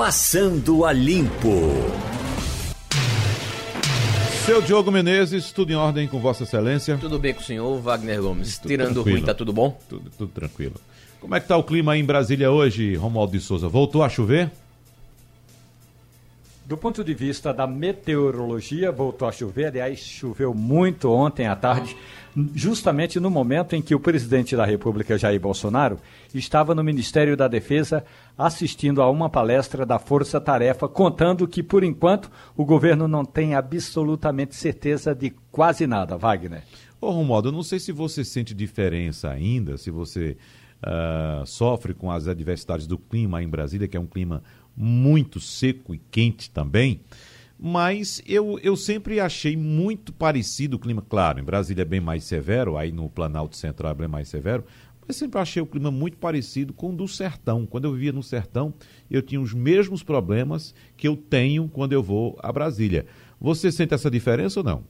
Passando a Limpo. Seu Diogo Menezes, tudo em ordem com Vossa Excelência? Tudo bem com o senhor, Wagner Gomes? Tudo Tirando tranquilo. ruim, tá tudo bom? Tudo, tudo tranquilo. Como é que tá o clima aí em Brasília hoje, Romualdo de Souza? Voltou a chover? Do ponto de vista da meteorologia, voltou a chover. Aliás, choveu muito ontem à tarde, justamente no momento em que o presidente da República, Jair Bolsonaro, estava no Ministério da Defesa assistindo a uma palestra da Força Tarefa, contando que, por enquanto, o governo não tem absolutamente certeza de quase nada. Wagner. Ô, Romualdo, eu não sei se você sente diferença ainda, se você uh, sofre com as adversidades do clima em Brasília, que é um clima muito seco e quente também. Mas eu, eu sempre achei muito parecido o clima. Claro, em Brasília é bem mais severo, aí no Planalto Central é bem mais severo, mas sempre achei o clima muito parecido com o do sertão. Quando eu vivia no sertão, eu tinha os mesmos problemas que eu tenho quando eu vou a Brasília. Você sente essa diferença ou não?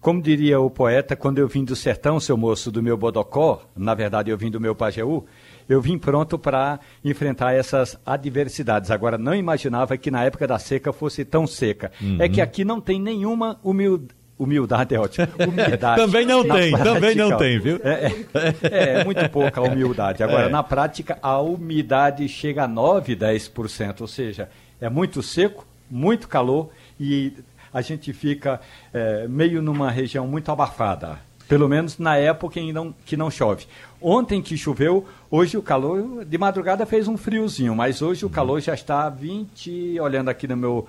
Como diria o poeta, quando eu vim do sertão, seu moço, do meu Bodocó, na verdade eu vim do meu Pajeú, eu vim pronto para enfrentar essas adversidades. Agora, não imaginava que na época da seca fosse tão seca. Uhum. É que aqui não tem nenhuma humildade. Humildade é ótimo. Humildade. também não tem, prática, também não tem, viu? É, é, é, muito pouca a humildade. Agora, é. na prática, a umidade chega a 9, 10%, ou seja, é muito seco, muito calor e a gente fica é, meio numa região muito abafada. Pelo menos na época em não, que não chove. Ontem que choveu, hoje o calor, de madrugada fez um friozinho, mas hoje o calor já está 20, olhando aqui no meu.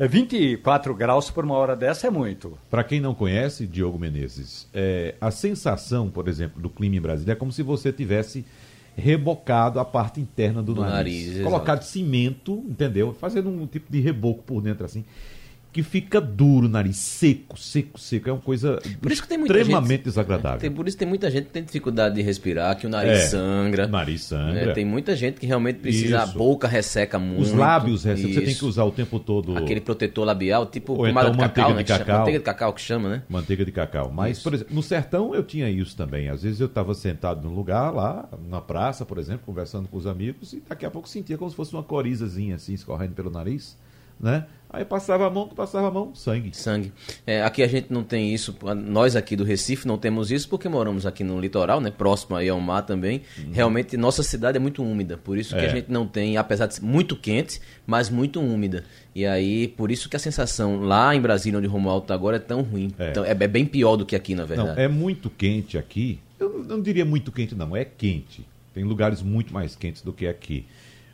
24 é, graus por uma hora dessa é muito. Para quem não conhece, Diogo Menezes, é, a sensação, por exemplo, do clima em Brasília é como se você tivesse rebocado a parte interna do, do nariz. nariz colocado cimento, entendeu? Fazendo um tipo de reboco por dentro assim que fica duro o nariz, seco, seco, seco. É uma coisa extremamente gente, desagradável. Tem, por isso tem muita gente que tem dificuldade de respirar, que o nariz é, sangra. O nariz sangra. É, tem muita gente que realmente precisa, isso. a boca resseca muito. Os lábios ressecam, você tem que usar o tempo todo. Aquele protetor labial, tipo Ou então, de manteiga cacau, de né, cacau. Manteiga de cacau que chama, né? Manteiga de cacau. Mas, isso. por exemplo, no sertão eu tinha isso também. Às vezes eu estava sentado num lugar lá, na praça, por exemplo, conversando com os amigos, e daqui a pouco sentia como se fosse uma corizazinha assim, escorrendo pelo nariz né? Aí passava a mão, passava a mão, sangue. Sangue. É, aqui a gente não tem isso, nós aqui do Recife não temos isso porque moramos aqui no litoral, né? Próximo aí ao mar também. Uhum. Realmente, nossa cidade é muito úmida, por isso que é. a gente não tem, apesar de ser muito quente, mas muito úmida. E aí, por isso que a sensação lá em Brasília, onde o Romualdo está agora, é tão ruim. É. Então, é, é, bem pior do que aqui, na verdade. Não, é muito quente aqui. Eu não diria muito quente, não. É quente. Tem lugares muito mais quentes do que aqui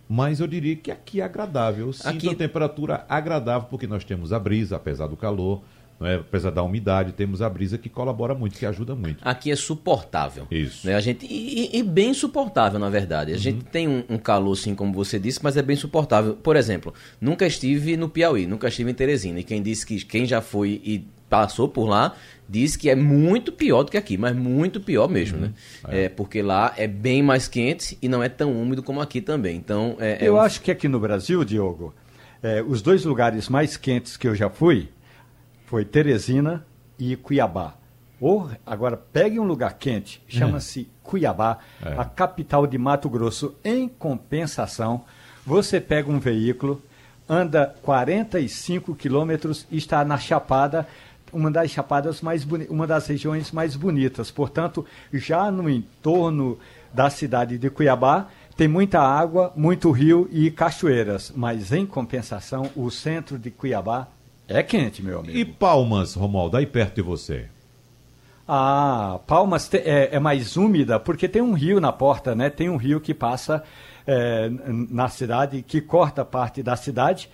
mas eu diria que aqui é agradável. Eu sinto aqui... a temperatura agradável, porque nós temos a brisa, apesar do calor, é? apesar da umidade, temos a brisa que colabora muito, que ajuda muito. Aqui é suportável. Isso. Né? A gente, e, e, bem suportável, na verdade. A uhum. gente tem um, um, calor, assim, como você disse, mas é bem suportável. Por exemplo, nunca estive no Piauí, nunca estive em Teresina. E quem disse que quem já foi e passou por lá diz que é muito pior do que aqui, mas muito pior mesmo, uhum. né? É. é. porque lá é bem mais quente e não é tão úmido como aqui também. Então, é, é eu um... acho que aqui no Brasil, Diogo, é, os dois lugares mais quentes que eu já fui foi Teresina e Cuiabá. Ou agora pegue um lugar quente, chama-se é. Cuiabá, a capital de Mato Grosso. Em compensação, você pega um veículo, anda 45 quilômetros e está na Chapada uma das chapadas mais boni uma das regiões mais bonitas. Portanto, já no entorno da cidade de Cuiabá, tem muita água, muito rio e cachoeiras, mas em compensação, o centro de Cuiabá é quente, meu amigo. E Palmas, Romualdo, aí perto de você? Ah, Palmas é, é, mais úmida porque tem um rio na porta, né? Tem um rio que passa é, na cidade, que corta parte da cidade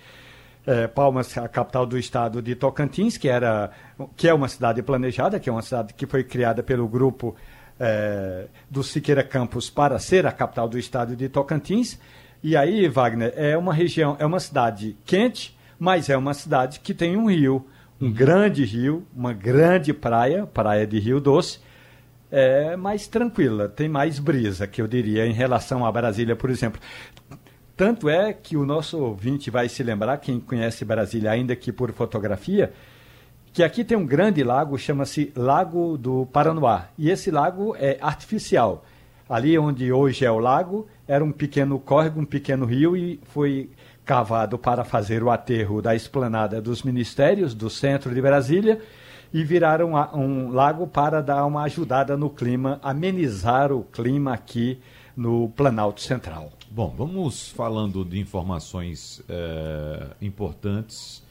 é, Palmas, a capital do estado de Tocantins, que, era, que é uma cidade planejada, que é uma cidade que foi criada pelo grupo é, do Siqueira Campos para ser a capital do estado de Tocantins. E aí, Wagner, é uma região, é uma cidade quente, mas é uma cidade que tem um rio, um grande rio, uma grande praia, praia de Rio Doce, é mais tranquila, tem mais brisa, que eu diria, em relação a Brasília, por exemplo. Tanto é que o nosso ouvinte vai se lembrar, quem conhece Brasília ainda que por fotografia, que aqui tem um grande lago, chama-se Lago do Paranoá. E esse lago é artificial. Ali onde hoje é o lago, era um pequeno córrego, um pequeno rio e foi cavado para fazer o aterro da esplanada dos ministérios do centro de Brasília e viraram um, lago para dar uma ajudada no clima, amenizar o clima aqui no Planalto Central. Bom, vamos falando de informações é, importantes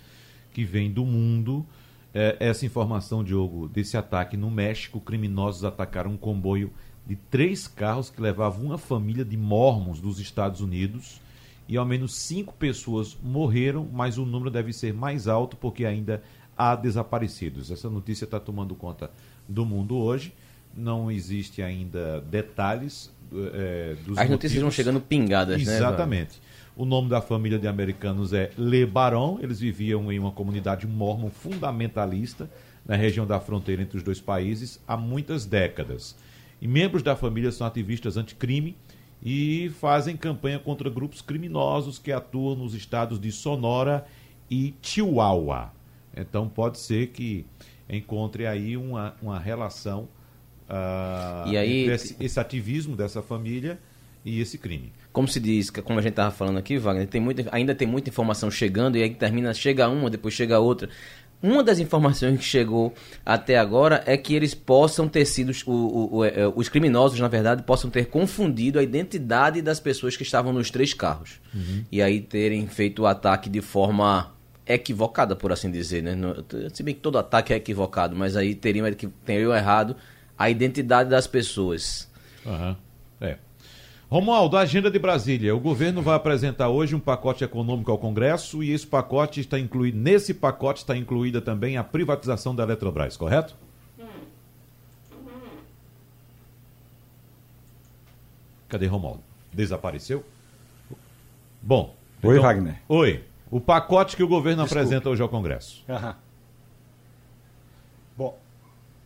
que vêm do mundo. É, essa informação, Diogo, desse ataque no México, criminosos atacaram um comboio de três carros que levavam uma família de mormons dos Estados Unidos e ao menos cinco pessoas morreram, mas o número deve ser mais alto porque ainda há desaparecidos. Essa notícia está tomando conta do mundo hoje. Não existe ainda detalhes é, dos As notícias vão chegando pingadas, Exatamente. né? Exatamente. O nome da família de americanos é Le Baron. Eles viviam em uma comunidade mormon fundamentalista na região da fronteira entre os dois países há muitas décadas. E membros da família são ativistas anticrime e fazem campanha contra grupos criminosos que atuam nos estados de Sonora e Chihuahua. Então pode ser que encontre aí uma, uma relação uh, e aí, entre esse, esse ativismo dessa família e esse crime. Como se diz, como a gente estava falando aqui, Wagner, tem muita, ainda tem muita informação chegando e aí termina, chega uma, depois chega outra. Uma das informações que chegou até agora é que eles possam ter sido, o, o, o, é, os criminosos, na verdade, possam ter confundido a identidade das pessoas que estavam nos três carros. Uhum. E aí terem feito o ataque de forma equivocada, por assim dizer, né? Se bem que todo ataque é equivocado, mas aí teriam, teriam errado a identidade das pessoas. Uhum. É. Romualdo, agenda de Brasília. O governo vai apresentar hoje um pacote econômico ao Congresso e esse pacote está incluído, nesse pacote está incluída também a privatização da Eletrobras, correto? Cadê Romualdo? Desapareceu? Bom. Oi, então, Wagner. Oi. O pacote que o governo Desculpe. apresenta hoje ao Congresso. Uhum.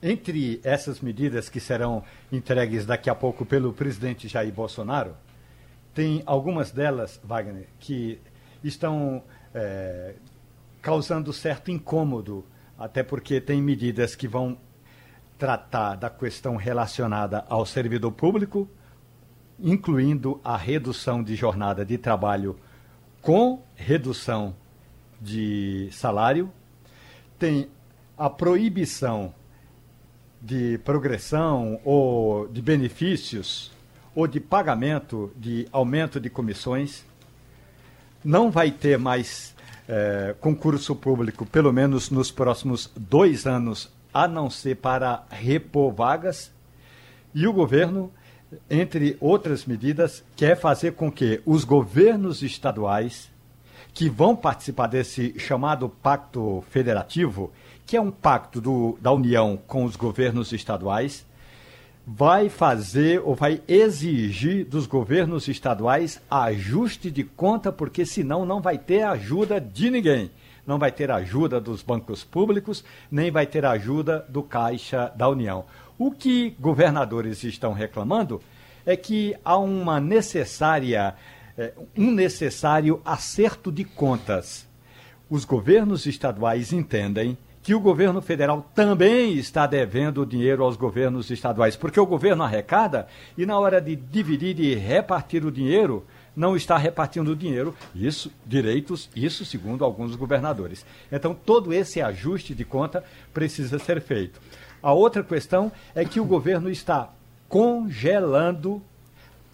Entre essas medidas que serão entregues daqui a pouco pelo presidente Jair Bolsonaro, tem algumas delas, Wagner, que estão é, causando certo incômodo, até porque tem medidas que vão tratar da questão relacionada ao servidor público, incluindo a redução de jornada de trabalho com redução de salário, tem a proibição de progressão ou de benefícios ou de pagamento de aumento de comissões. Não vai ter mais é, concurso público, pelo menos nos próximos dois anos, a não ser para repor vagas. E o governo entre outras medidas, quer fazer com que os governos estaduais que vão participar desse chamado Pacto Federativo, que é um pacto do, da União com os governos estaduais, vai fazer ou vai exigir dos governos estaduais ajuste de conta, porque senão não vai ter ajuda de ninguém. Não vai ter ajuda dos bancos públicos, nem vai ter ajuda do Caixa da União. O que governadores estão reclamando é que há uma necessária, é, um necessário acerto de contas. Os governos estaduais entendem que o governo federal também está devendo dinheiro aos governos estaduais, porque o governo arrecada e na hora de dividir e repartir o dinheiro, não está repartindo o dinheiro, isso, direitos, isso segundo alguns governadores. Então, todo esse ajuste de conta precisa ser feito. A outra questão é que o governo está congelando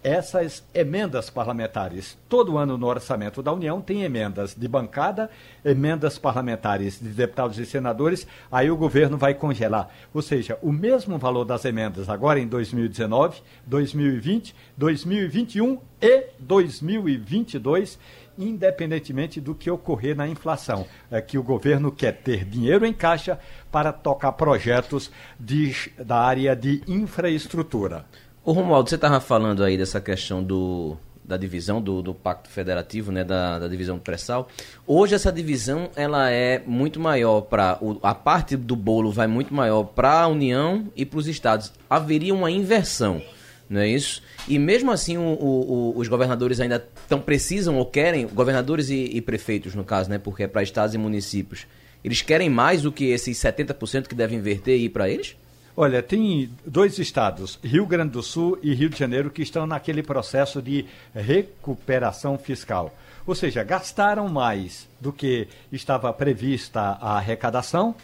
essas emendas parlamentares. Todo ano no orçamento da União tem emendas de bancada, emendas parlamentares de deputados e senadores, aí o governo vai congelar. Ou seja, o mesmo valor das emendas agora em 2019, 2020, 2021 e 2022 independentemente do que ocorrer na inflação. É que o governo quer ter dinheiro em caixa para tocar projetos de, da área de infraestrutura. O Romualdo, você estava falando aí dessa questão do, da divisão do, do Pacto Federativo, né, da, da divisão pré-sal. Hoje essa divisão ela é muito maior para a parte do bolo vai muito maior para a União e para os estados. Haveria uma inversão não é isso? E mesmo assim o, o, os governadores ainda tão precisam ou querem, governadores e, e prefeitos no caso, né, porque é para estados e municípios, eles querem mais do que esses 70% que devem inverter e ir para eles? Olha, tem dois estados, Rio Grande do Sul e Rio de Janeiro, que estão naquele processo de recuperação fiscal. Ou seja, gastaram mais do que estava prevista a arrecadação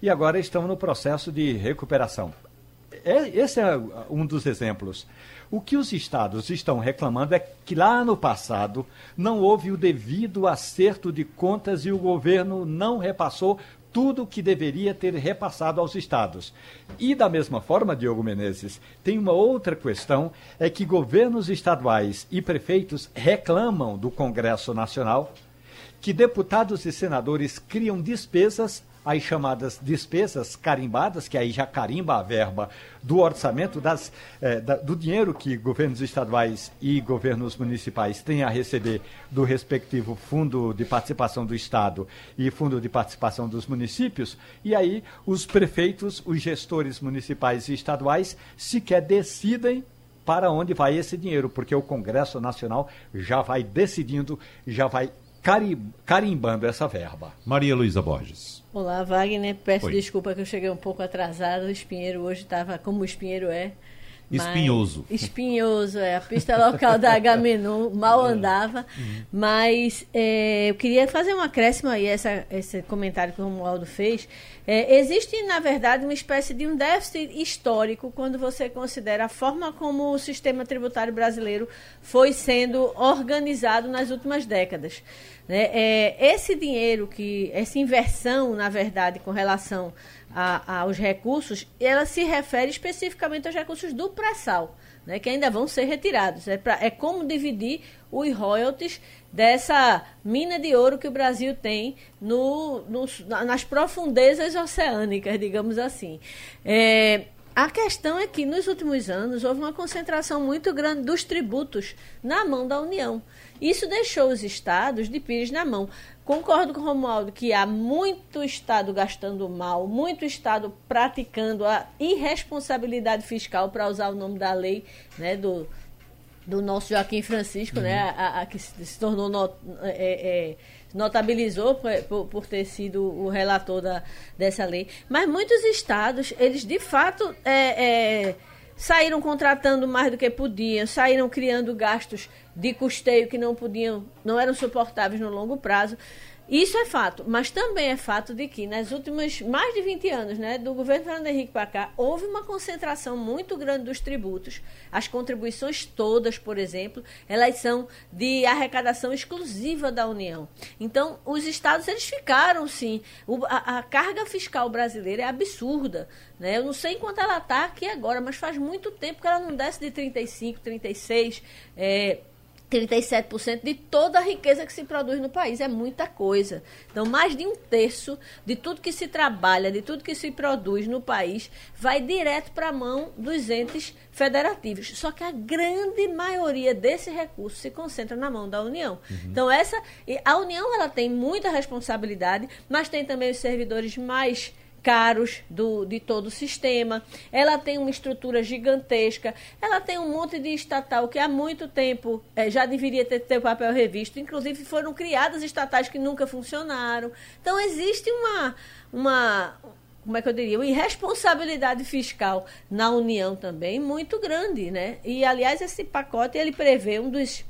e agora estão no processo de recuperação. É, esse é um dos exemplos. O que os estados estão reclamando é que lá no passado não houve o devido acerto de contas e o governo não repassou tudo o que deveria ter repassado aos estados. E da mesma forma, Diogo Menezes, tem uma outra questão, é que governos estaduais e prefeitos reclamam do Congresso Nacional que deputados e senadores criam despesas as chamadas despesas carimbadas, que aí já carimba a verba do orçamento, das, eh, da, do dinheiro que governos estaduais e governos municipais têm a receber do respectivo Fundo de Participação do Estado e Fundo de Participação dos Municípios, e aí os prefeitos, os gestores municipais e estaduais sequer decidem para onde vai esse dinheiro, porque o Congresso Nacional já vai decidindo, já vai carimbando essa verba. Maria Luísa Borges. Olá, Wagner. Peço Oi. desculpa que eu cheguei um pouco atrasado. O Espinheiro hoje estava como o Espinheiro é. Espinhoso. espinhoso, é. A pista local da Agamenon mal é. andava. Uhum. Mas é, eu queria fazer um acréscimo aí, essa, esse comentário que o Romualdo fez. É, existe, na verdade, uma espécie de um déficit histórico quando você considera a forma como o sistema tributário brasileiro foi sendo organizado nas últimas décadas. Né? É, esse dinheiro, que essa inversão, na verdade, com relação aos recursos, ela se refere especificamente aos recursos do pré-sal, né, que ainda vão ser retirados. É, pra, é como dividir os royalties dessa mina de ouro que o Brasil tem no, no nas profundezas oceânicas, digamos assim. É, a questão é que nos últimos anos houve uma concentração muito grande dos tributos na mão da União. Isso deixou os estados de pires na mão. Concordo com o Romualdo que há muito Estado gastando mal, muito Estado praticando a irresponsabilidade fiscal, para usar o nome da lei né, do, do nosso Joaquim Francisco, né, uhum. né, a, a, que se tornou not, é, é, notabilizou por, por, ter sido o relator da, dessa lei. Mas muitos estados, eles de fato é, é saíram contratando mais do que podiam, saíram criando gastos de custeio que não podiam, não eram suportáveis no longo prazo. Isso é fato, mas também é fato de que nas últimas mais de 20 anos, né, do governo Fernando Henrique para cá, houve uma concentração muito grande dos tributos. As contribuições todas, por exemplo, elas são de arrecadação exclusiva da União. Então, os estados eles ficaram sim, o, a, a, carga fiscal brasileira é absurda, né? Eu não sei enquanto ela está aqui agora, mas faz muito tempo que ela não desce de 35, 36, é, 37% de toda a riqueza que se produz no país. É muita coisa. Então, mais de um terço de tudo que se trabalha, de tudo que se produz no país, vai direto para a mão dos entes federativos. Só que a grande maioria desse recurso se concentra na mão da União. Uhum. Então, essa. A União ela tem muita responsabilidade, mas tem também os servidores mais caros do, de todo o sistema. Ela tem uma estrutura gigantesca. Ela tem um monte de estatal que há muito tempo é, já deveria ter seu papel revisto. Inclusive foram criadas estatais que nunca funcionaram. Então existe uma, uma como é que eu diria, uma irresponsabilidade fiscal na União também muito grande, né? E aliás esse pacote ele prevê um dos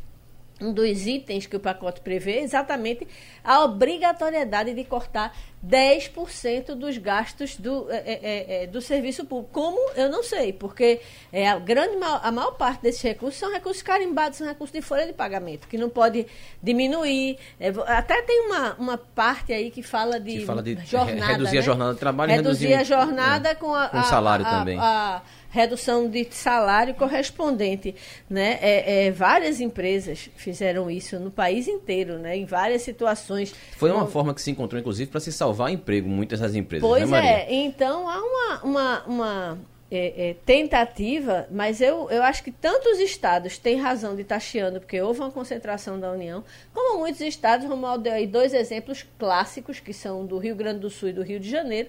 um dos itens que o pacote prevê é exatamente a obrigatoriedade de cortar 10% dos gastos do, é, é, é, é, do serviço público. Como? Eu não sei, porque é, a, grande, a maior parte desses recursos são recursos carimbados, são recursos de folha de pagamento, que não pode diminuir. É, até tem uma, uma parte aí que fala de, que fala de jornada. Reduzir né? a jornada de trabalho reduzir, reduzir a jornada com, a, com o salário a, também. A, redução de salário correspondente. Né? É, é, várias empresas fizeram isso no país inteiro, né? em várias situações. Foi uma forma que se encontrou, inclusive, para se salvar emprego, muitas das empresas. Pois né, Maria? é, então há uma, uma, uma é, é, tentativa, mas eu, eu acho que tantos estados têm razão de estar chiando, porque houve uma concentração da União, como muitos estados, Romualdo deu aí dois exemplos clássicos, que são do Rio Grande do Sul e do Rio de Janeiro,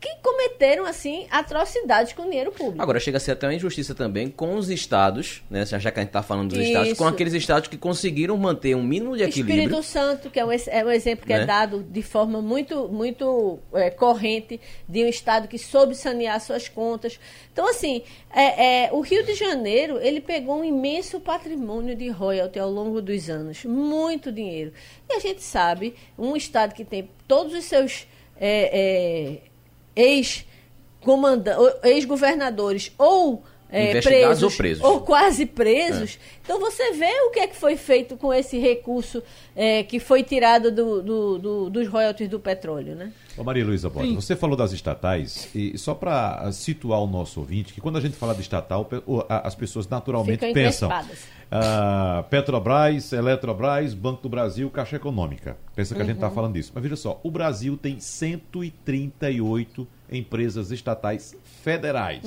que cometeram assim atrocidades com dinheiro público. Agora chega a ser até uma injustiça também com os estados, né? Já que a gente está falando dos estados, com Isso. aqueles estados que conseguiram manter um mínimo de equilíbrio. Espírito Santo, que é um, é um exemplo que Né? é dado de forma muito, muito é, corrente de um Estado que soube sanear suas contas. Então, assim, é, é, o Rio de Janeiro, ele pegou um imenso patrimônio de royalty ao longo dos anos. Muito dinheiro. E a gente sabe, um Estado que tem todos os seus é, ex-governadores ou é, Investigados presos, ou presos. ou quase presos. Então você vê o que é que foi feito com esse recurso é, que foi tirado do- do- do- dos royalties do petróleo, né? Ô Maria Luísa Bota, você falou das estatais, e só para situar o nosso ouvinte, que quando a gente fala de estatal, as pessoas naturalmente Ficam pensam ah, Petrobras, Eletrobras, Banco do Brasil, Caixa Econômica. Pensa que a gente está falando disso. Mas veja só, o Brasil tem 138 empresas estatais federais.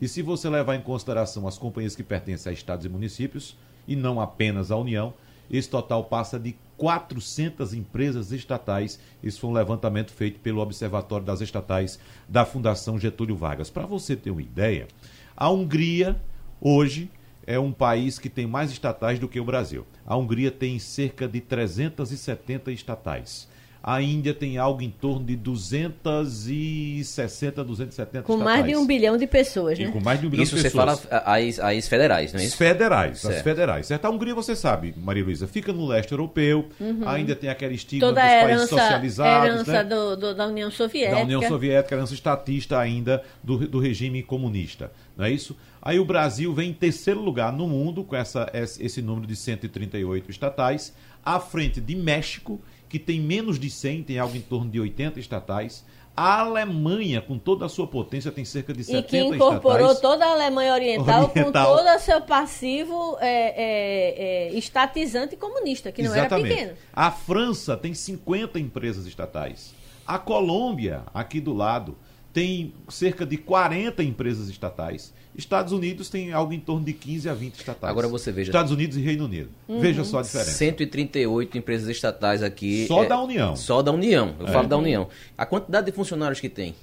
E se você levar em consideração as companhias que pertencem a estados e municípios, e não apenas à União, esse total passa de 400 empresas estatais. Isso foi um levantamento feito pelo Observatório das Estatais da Fundação Getúlio Vargas. Para você ter uma ideia, a Hungria, hoje, é um país que tem mais estatais do que o Brasil. A Hungria tem cerca de 370 estatais. A Índia tem algo em torno de 260, 270 Com estatais. mais de um bilhão de pessoas, E né? com mais de um bilhão Isso de você pessoas. fala as, as federais, não é As isso? federais, as Certo. federais. Certo? A Hungria, você sabe, Maria Luísa, fica no leste europeu, ainda tem aquele estigma Uhum. Toda dos a países herança, socializados, herança né? do- do- da União Soviética. da União Soviética, herança estatista ainda do, do regime comunista, não é isso? Aí o Brasil vem em terceiro lugar no mundo com essa, esse esse número de 138 estatais, à frente de México, que tem menos de 100, tem algo em torno de 80 estatais. A Alemanha, com toda a sua potência, tem cerca de 70 E que incorporou estatais. toda a Alemanha Oriental, Oriental. com todo o seu passivo é, é, é, estatizante comunista, que não Exatamente. era pequeno. A França tem 50 empresas estatais. A Colômbia, aqui do lado, tem cerca de 40 empresas estatais. Estados Unidos tem algo em torno de 15 a 20 estatais. Agora você veja- Estados Unidos e Reino Unido. Uhum. Veja só a diferença. 138 empresas estatais aqui. Só é, da União. Só da União. Eu É. falo da União. A quantidade de funcionários que tem.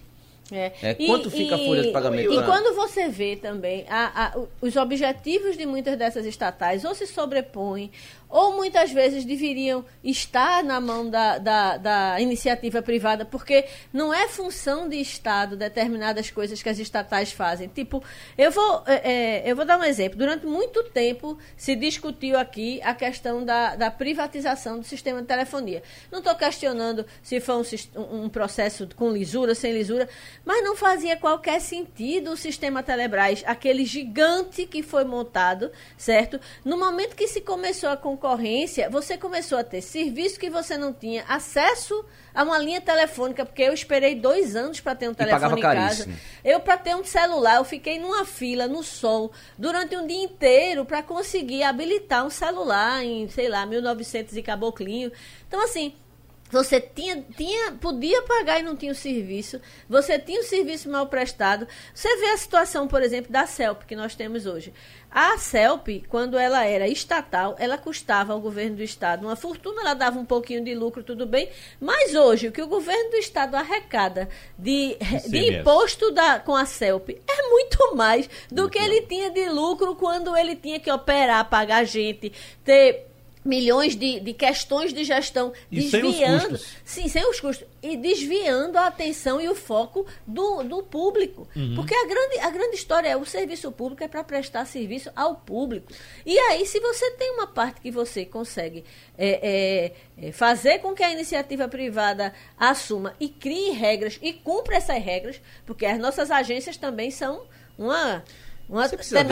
É. É, quanto fica a folha de pagamento E pra- quando você vê também a- a- os objetivos de muitas dessas estatais ou se sobrepõem, ou muitas vezes deveriam estar na mão da, da, da iniciativa privada, porque não é função de Estado determinadas coisas que as estatais fazem. Tipo, eu vou, é, é, eu vou dar um exemplo. Durante muito tempo se discutiu aqui a questão da, da privatização do sistema de telefonia. Não estou questionando se foi um, um processo com lisura, sem lisura, mas não fazia qualquer sentido o sistema Telebrás, aquele gigante que foi montado, certo? No momento que se começou a concorrência, você começou a ter serviço que você não tinha acesso a uma linha telefônica, porque eu esperei dois anos para ter um telefone em casa. caríssimo. Eu, para ter um celular, eu fiquei numa fila, no sol, durante um dia inteiro para conseguir habilitar um celular em, sei lá, 1900 e caboclinho. Então, assim, você tinha, tinha, podia pagar e não tinha o serviço. Você tinha o serviço mal prestado. Você vê a situação, por exemplo, da CELP que nós temos hoje. A CELP, quando ela era estatal, ela custava ao governo do estado uma fortuna, ela dava um pouquinho de lucro, tudo bem. Mas hoje, o que o governo do estado arrecada de, de imposto da, com a CELP é muito mais do que ele tinha de lucro quando ele tinha que operar, pagar gente, ter milhões de, de questões de gestão E sem desviando custos. sim sem os custos e desviando a atenção e o foco do, do público Uhum. porque a grande a grande história é o serviço público é para prestar serviço ao público e aí se você tem uma parte que você consegue é, é, é, fazer com que a iniciativa privada assuma e crie regras e cumpra essas regras porque as nossas agências também são uma uma precisa ver-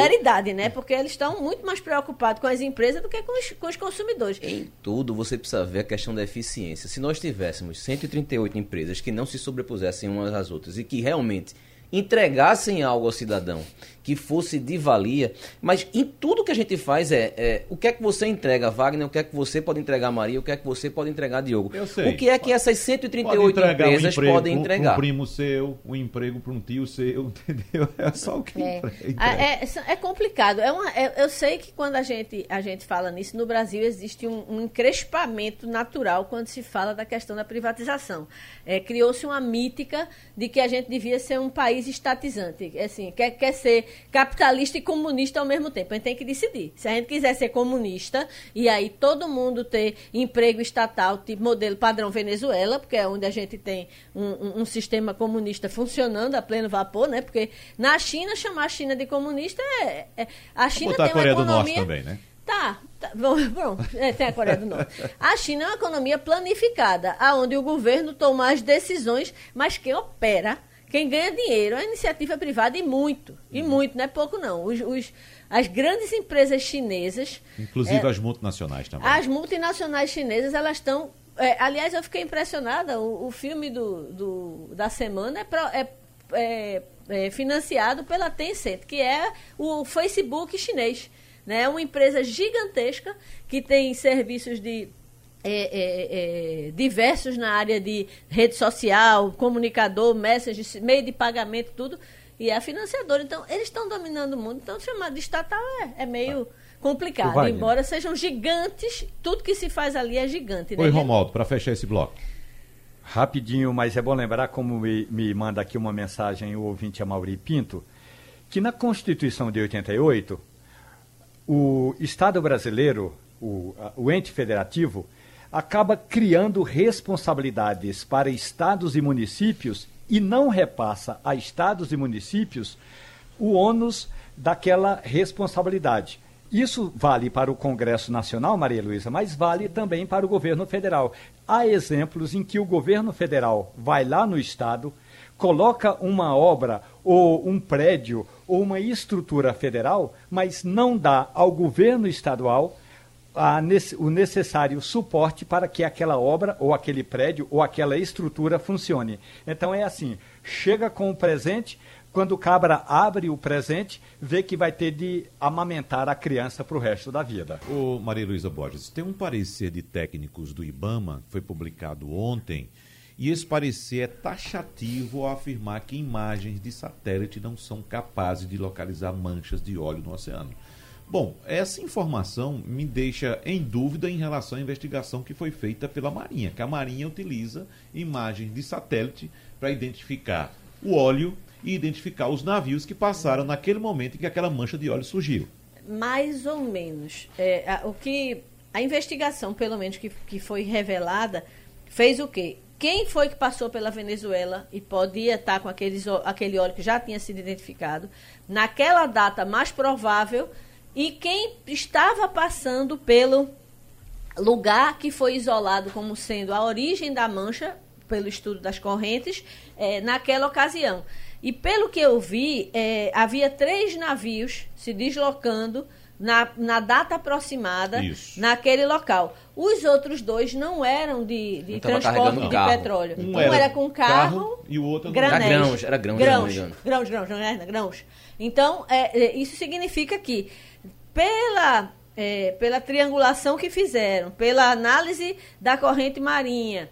né? Porque eles estão muito mais preocupados com as empresas do que com os, com os consumidores. Em tudo, você precisa ver a questão da eficiência. Se nós tivéssemos 138 empresas que não se sobrepusessem umas às outras e que realmente entregassem algo ao cidadão, que fosse de valia, mas em tudo que a gente faz é, é o que é que você entrega, Wagner, o que é que você pode entregar, Maria, o que é que você pode entregar, Diogo. Eu sei. O que é que essas 138 empresas um emprego podem entregar? Um primo seu, um emprego para um tio seu, entendeu? É só o que É. entre- Ah, entrega. é, é complicado. É uma, é- eu sei que quando a gente, a gente fala nisso, no Brasil existe um, um encrespamento natural quando se fala da questão da privatização. É, Criou-se uma mítica de que a gente devia ser um país estatizante. É Assim, quer, quer ser capitalista e comunista ao mesmo tempo. A gente tem que decidir. Se a gente quiser ser comunista e aí todo mundo ter emprego estatal, tipo modelo padrão Venezuela, porque é onde a gente tem um, um- sistema comunista funcionando a pleno vapor, né? Porque na China, chamar a China de comunista é. é- a China a tem uma Coreia do Norte economia. também, né? Tá, tá, bom, bom, é, tem a Coreia do Norte. A China é uma economia planificada, aonde o governo toma as decisões, mas quem opera, quem ganha dinheiro é a iniciativa privada e muito, e muito, não é pouco não. Os, os- as grandes empresas chinesas, Inclusive É. as multinacionais também. as multinacionais chinesas, elas estão. é, aliás, eu fiquei impressionada. O, o filme do, do- da semana é, pro- é- é- é financiado pela Tencent, que é o Facebook chinês. né? É uma empresa gigantesca que tem serviços de. É, é, é, diversos na área de rede social, comunicador, message, meio de pagamento, tudo, e é a financiadora. Então, eles estão dominando o mundo. Então, chamar de estatal é, é meio complicado. Wagner. Embora sejam gigantes, tudo que se faz ali é gigante. né? Oi, Romualdo, para fechar esse bloco. Rapidinho, mas é bom lembrar, como me, me manda aqui uma mensagem o ouvinte Amauri Pinto, que na Constituição de 88, o Estado brasileiro, o, o ente federativo, acaba criando responsabilidades para estados e municípios e não repassa a estados e municípios o ônus daquela responsabilidade. Isso vale para o Congresso Nacional, Maria Luísa, mas vale também para o governo federal. Há exemplos em que o governo federal vai lá no Estado, coloca uma obra ou um prédio ou uma estrutura federal, mas não dá ao governo estadual a o necessário suporte para que aquela obra ou aquele prédio ou aquela estrutura funcione. Então é assim, chega com o presente, quando o cabra abre o presente, vê que vai ter de amamentar a criança para o resto da vida. Ô, Maria Luísa Borges, tem um parecer de técnicos do IBAMA, que foi publicado ontem, e esse parecer é taxativo ao afirmar que imagens de satélite não são capazes de localizar manchas de óleo no oceano. Bom, essa informação me deixa em dúvida em relação à investigação que foi feita pela Marinha, que a Marinha utiliza imagens de satélite para identificar o óleo e identificar os navios que passaram naquele momento em que aquela mancha de óleo surgiu. Mais ou menos. É, a- o que a investigação, pelo menos que, que foi revelada, fez o quê? Quem foi que passou pela Venezuela e podia estar com aqueles, aquele óleo que já tinha sido identificado, naquela data mais provável, e quem estava passando pelo lugar que foi isolado como sendo a origem da mancha, pelo estudo das correntes, eh, naquela ocasião. E pelo que eu vi, eh, havia três navios se deslocando na, na data aproximada Isso. naquele local. Os outros dois não eram de, de transporte de carro. petróleo. Um Um, era era, com carro, carro e o outro. Era grãos, era grãos, grãos, grãos, grãos, era grãos. Então, é, é, isso significa que, pela, é, pela triangulação que fizeram, pela análise da corrente marinha,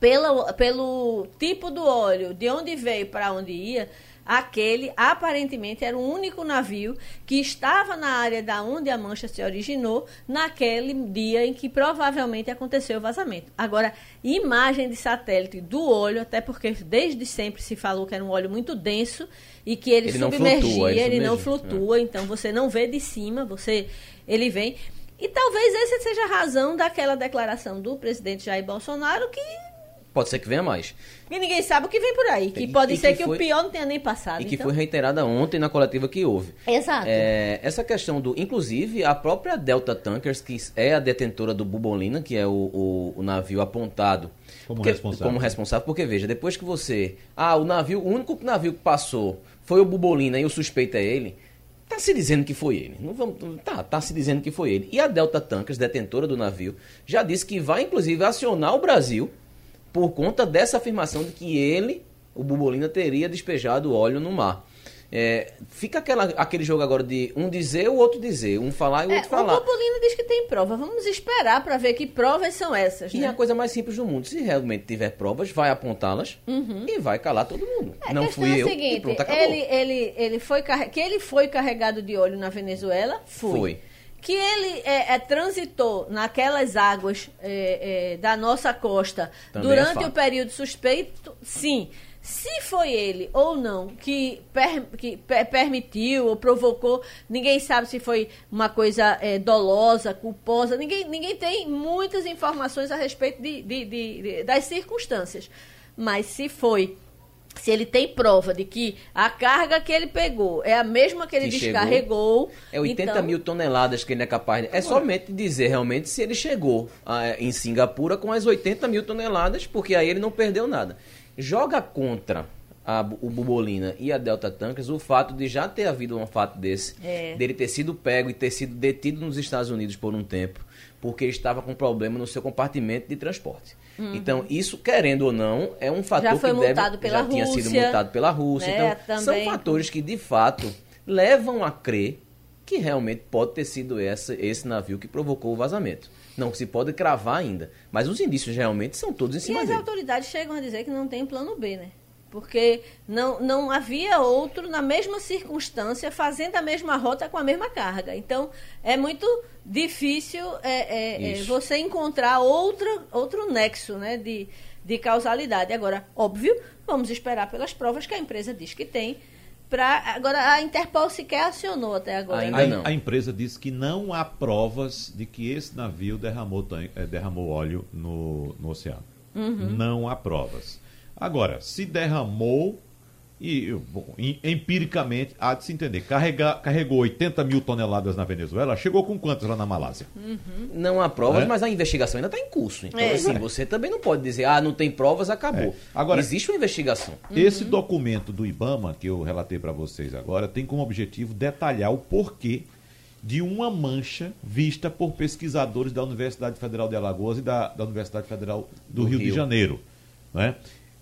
pela, pelo tipo do óleo, de onde veio para onde ia, aquele aparentemente era o único navio que estava na área da onde a mancha se originou naquele dia em que provavelmente aconteceu o vazamento. Agora, imagem de satélite do óleo, até porque desde sempre se falou que era um óleo muito denso e que ele, Ele não submergia, flutua, ele ele não submergia, flutua, então você não vê de cima, você ele vem. E talvez essa seja a razão daquela declaração do presidente Jair Bolsonaro que Pode ser que venha mais. e ninguém sabe o que vem por aí. Que E- pode e ser que que, foi- o pior não tenha nem passado. E que então. foi reiterada ontem na coletiva que houve. Exato. É, essa questão do. Inclusive, a própria Delta Tankers, que é a detentora do Bubolina, que é o, o- o navio apontado Como porque- responsável. Como responsável, porque veja, depois que você. Ah, o navio, o único navio que passou foi o Bubolina e o suspeito é ele. Tá se dizendo que foi ele. Não vamos, tá, tá se dizendo que foi ele. E a Delta Tankers, detentora do navio, já disse que vai, inclusive, acionar o Brasil por conta dessa afirmação de que ele, o Bubolina, teria despejado óleo no mar. É, fica aquela, aquele jogo agora de um dizer, o outro dizer, um falar e o É, outro o falar. Popolino diz que tem prova. Vamos esperar para ver que provas são essas. E né? é a coisa mais simples do mundo. Se realmente tiver provas, vai apontá-las e vai calar todo mundo. É, Não fui é eu seguinte, e pronto, acabou. ele, ele, ele foi carre- que ele foi carregado de óleo na Venezuela, foi. Foi. Que ele é, é, transitou naquelas águas é, é, da nossa costa Também é durante o período suspeito, sim. Se foi ele ou não que, per- que per- permitiu ou provocou, ninguém sabe se foi uma coisa é, dolosa, culposa, ninguém, ninguém tem muitas informações a respeito de, de- de- de- das circunstâncias. Mas se foi se ele tem prova de que a carga que ele pegou é a mesma que ele Que chegou. descarregou. É 80 então, mil toneladas que ele é capaz de... É somente dizer realmente se ele chegou ah, em Singapura com as 80 mil toneladas, porque aí ele não perdeu nada. Joga contra a, o Bubolina e a Delta Tankers o fato de já ter havido um fato desse, É. dele ter sido pego e ter sido detido nos Estados Unidos por um tempo, porque estava com problema no seu compartimento de transporte. Então, isso, querendo ou não, é um fator Uhum. Já foi que deve, pela já tinha sido Rússia, multado pela Rússia. né, Então, são também. fatores que, de fato, levam a crer que realmente pode ter sido essa, esse navio que provocou o vazamento. Não se pode cravar ainda. Mas os indícios realmente são todos em E cima as dele. autoridades chegam a dizer que não tem plano B, né? Porque não, não havia outro na mesma circunstância fazendo a mesma rota com a mesma carga. Então, é muito difícil é, é, é, você encontrar outra, outro nexo né, de, de causalidade. Agora, óbvio, vamos esperar pelas provas que a empresa diz que tem. Pra, agora, a Interpol sequer acionou até agora. Ainda né? A, não. a empresa disse que não há provas de que esse navio derramou, eh, derramou óleo no, no oceano. Uhum. Não há provas. Agora, se derramou, e bom, em- empiricamente há de se entender. Carregar, carregou 80 mil toneladas na Venezuela, chegou com quantas lá na Malásia? Não há provas, É? mas a investigação ainda está em curso. Então, É. assim, você também não pode dizer, ah, não tem provas, acabou. É. Agora- Existe uma investigação. Esse documento do IBAMA, que eu relatei para vocês agora, tem como objetivo detalhar o porquê de uma mancha vista por pesquisadores da Universidade Federal de Alagoas e da, da Universidade Federal do, Do Rio, de Rio. Janeiro. né?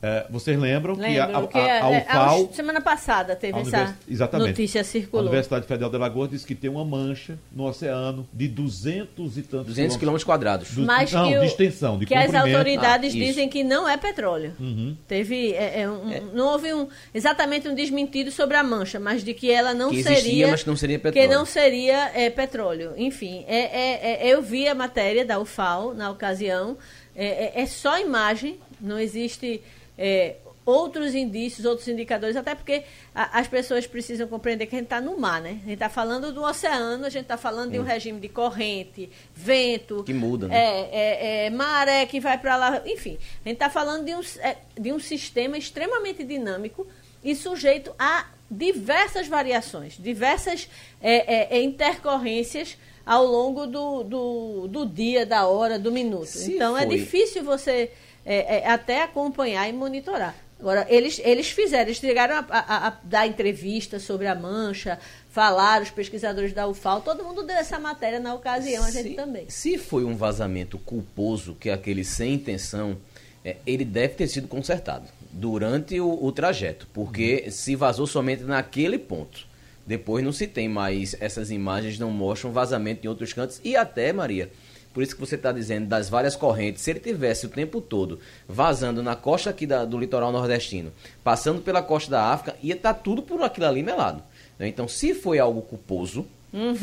É, vocês lembram que a, Lembro a, que a, a é, é, UFAL, a semana passada teve a essa exatamente. notícia a circulou. Universidade Federal de Alagoas disse que tem uma mancha no oceano de 200 e tantos 200 quilômetros quadrados. do- Mas não, que o- de extensão, de que as autoridades Ah, dizem que não é petróleo. Uhum. Teve é, é, um- não houve um, exatamente um desmentido sobre a mancha, mas de que ela não Que existia, seria mas que não seria que petróleo. não seria é, petróleo. Enfim, é, é- é- eu vi a matéria da UFAO na ocasião. É, é- é só imagem, não existe é, outros indícios, outros indicadores, até porque a- as pessoas precisam compreender que a gente está no mar, né? A gente está falando do oceano, a gente está falando de um regime de corrente, vento, Que muda, né? é, é, é, maré que vai para lá, enfim. A gente está falando de um, é, de um sistema extremamente dinâmico e sujeito a diversas variações, diversas é, é, é, intercorrências ao longo do, do, do dia, da hora, do minuto. Se então é foi- difícil você é, é, até acompanhar e monitorar. Agora, eles, eles fizeram, eles chegaram a, a- a dar entrevistas sobre a mancha, falaram, os pesquisadores da UFAL, todo mundo deu essa matéria na ocasião, a gente se, também. Se foi um vazamento culposo, que é aquele sem intenção, é, ele deve ter sido consertado durante o, o trajeto, porque se vazou somente naquele ponto. Depois não se tem mais, essas imagens não mostram vazamento em outros cantos e até, Maria, por isso que você está dizendo das várias correntes, se ele tivesse o tempo todo vazando na costa aqui da- do litoral nordestino, passando pela costa da África, ia estar tudo por aquilo ali melado. né? Então, se foi algo culposo,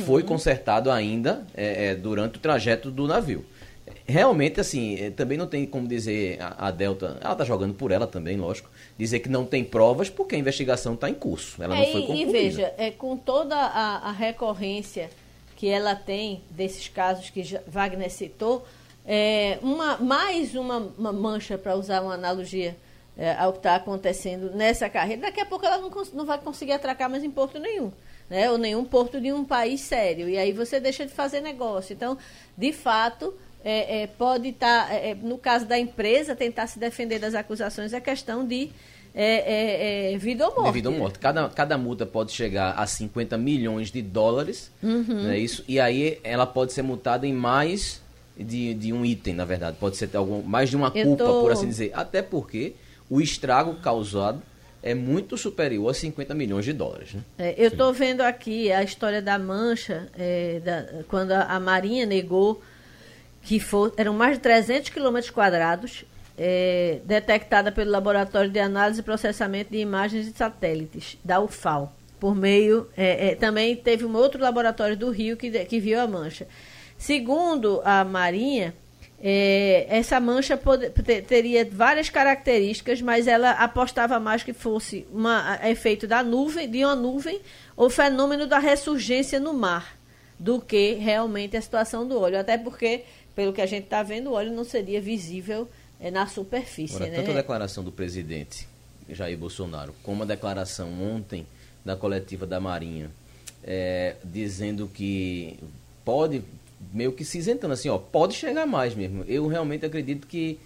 foi consertado ainda é, é, durante o trajeto do navio. Realmente, assim, é, também não tem como dizer a, a Delta, ela está jogando por ela também, lógico, dizer que não tem provas porque a investigação está em curso, ela não É, foi e- e, concluída. veja, é, com toda a, a recorrência que ela tem desses casos que Wagner citou, é, uma, mais uma, uma mancha, para usar uma analogia é, ao que está acontecendo nessa carreira, daqui a pouco ela não, não vai conseguir atracar mais em porto nenhum. Né, ou nenhum porto de um país sério. E aí você deixa de fazer negócio. Então, de fato, é, é, pode estar, no caso da empresa, tentar se defender das acusações, é questão de é, é, é, vida ou morte. Devido ou morte. Cada, cada multa pode chegar a 50 milhões de dólares, Uhum. né, isso, e aí ela pode ser multada em mais de, de um item, na verdade. Pode ser algum, mais de uma Eu culpa, tô- por assim dizer. Até porque o estrago causado é muito superior a 50 milhões de dólares. Né? É, eu estou vendo aqui a história da Mancha, é, da, quando a, a, Marinha negou que for, eram mais de 300 quilômetros quadrados, é, detectada pelo Laboratório de Análise e Processamento de Imagens de Satélites, da UFAL. Por meio. É, é, também teve um outro laboratório do Rio que, que viu a mancha. Segundo a Marinha, é, essa mancha pode, teria várias características, mas ela apostava mais que fosse um efeito da nuvem, de uma nuvem, ou fenômeno da ressurgência no mar, do que realmente a situação do óleo. Até porque, pelo que a gente está vendo, o óleo não seria visível é, na superfície. Agora, né? Tanto a declaração do presidente Jair Bolsonaro, como a declaração ontem da coletiva da Marinha, é, dizendo que pode meio que se isentando assim, ó, pode chegar mais mesmo. Eu realmente acredito que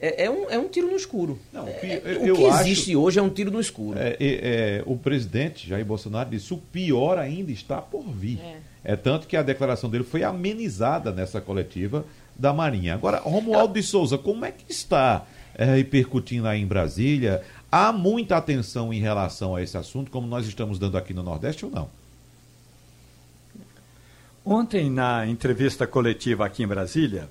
é, é um, é um tiro no escuro. Não, o que, é, o que existe acho, hoje é um tiro no escuro. É, é, o presidente Jair Bolsonaro disse: o pior ainda está por vir. É. é. tanto que a declaração dele foi amenizada nessa coletiva da Marinha. Agora, Romualdo de Souza, como é que está é, repercutindo aí em Brasília? Há muita atenção em relação a esse assunto, como nós estamos dando aqui no Nordeste ou não? Ontem, na entrevista coletiva aqui em Brasília,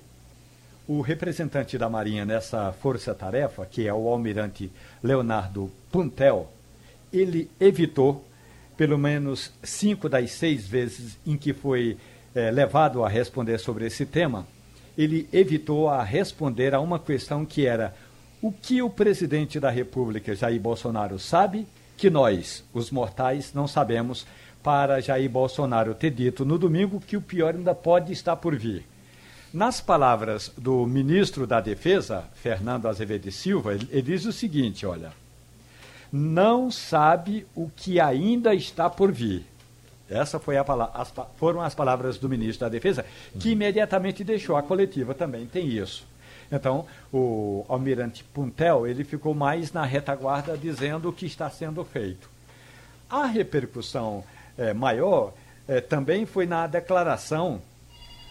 o representante da Marinha nessa força-tarefa, que é o almirante Leonardo Puntel, ele evitou, pelo menos cinco das seis vezes em que foi é, levado a responder sobre esse tema, ele evitou a responder a uma questão que era o que o presidente da República, Jair Bolsonaro, sabe que nós, os mortais, não sabemos para Jair Bolsonaro ter dito no domingo que o pior ainda pode estar por vir. Nas palavras do ministro da Defesa, Fernando Azevedo Silva, ele, diz o seguinte: olha, não sabe o que ainda está por vir. Essa foi a foram as palavras do ministro da Defesa, que imediatamente deixou a coletiva também, tem isso. Então, o almirante Puntel, ele ficou mais na retaguarda dizendo o que está sendo feito. A repercussão é, maior é, também foi na declaração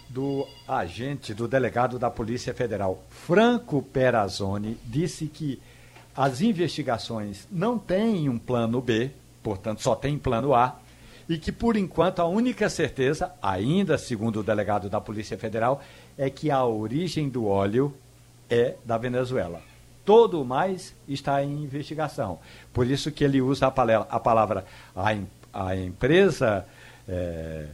do agente, do delegado da Polícia Federal, Franco Perazzoni, disse que as investigações não têm um plano B, portanto só tem plano A, e que por enquanto a única certeza, ainda segundo o delegado da Polícia Federal, é que a origem do óleo é da Venezuela. Todo o mais está em investigação. Por isso que ele usa a, palavra, a a empresa é,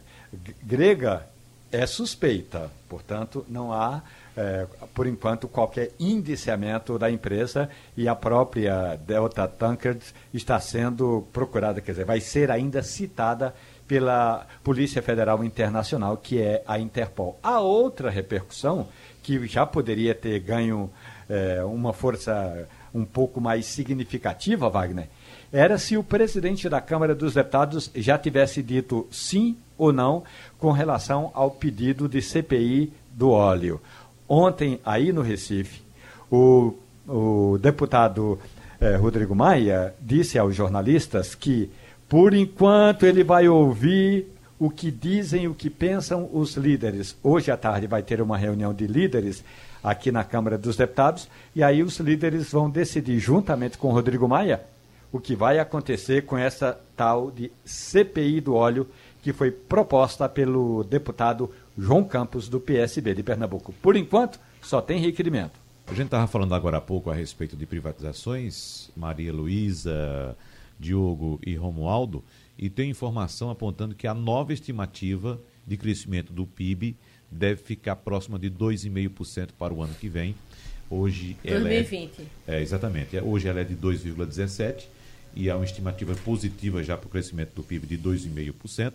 grega é suspeita, portanto, não há, é, por enquanto, qualquer indiciamento da empresa e a própria Delta Tankers está sendo procurada, quer dizer, vai ser ainda citada pela Polícia Federal Internacional, que é a Interpol. A outra repercussão, que já poderia ter ganho é, uma força um pouco mais significativa, Wagner, era se o presidente da Câmara dos Deputados já tivesse dito sim ou não com relação ao pedido de CPI do óleo. Ontem, aí no Recife, o, o deputado eh, Rodrigo Maia disse aos jornalistas que, por enquanto, ele vai ouvir o que dizem, o que pensam os líderes. Hoje à tarde vai ter uma reunião de líderes aqui na Câmara dos Deputados, e aí os líderes vão decidir, juntamente com Rodrigo Maia, o que vai acontecer com essa tal de CPI do óleo que foi proposta pelo deputado João Campos, do PSB de Pernambuco. Por enquanto, só tem requerimento. A gente estava falando agora há pouco a respeito de privatizações, Maria Luísa, Diogo e Romualdo, e tem informação apontando que a nova estimativa de crescimento do PIB deve ficar próxima de 2,5% para o ano que vem. Hoje 2020. ela é, é exatamente. Hoje ela é de 2,17 e há uma estimativa positiva já para o crescimento do PIB de 2,5%.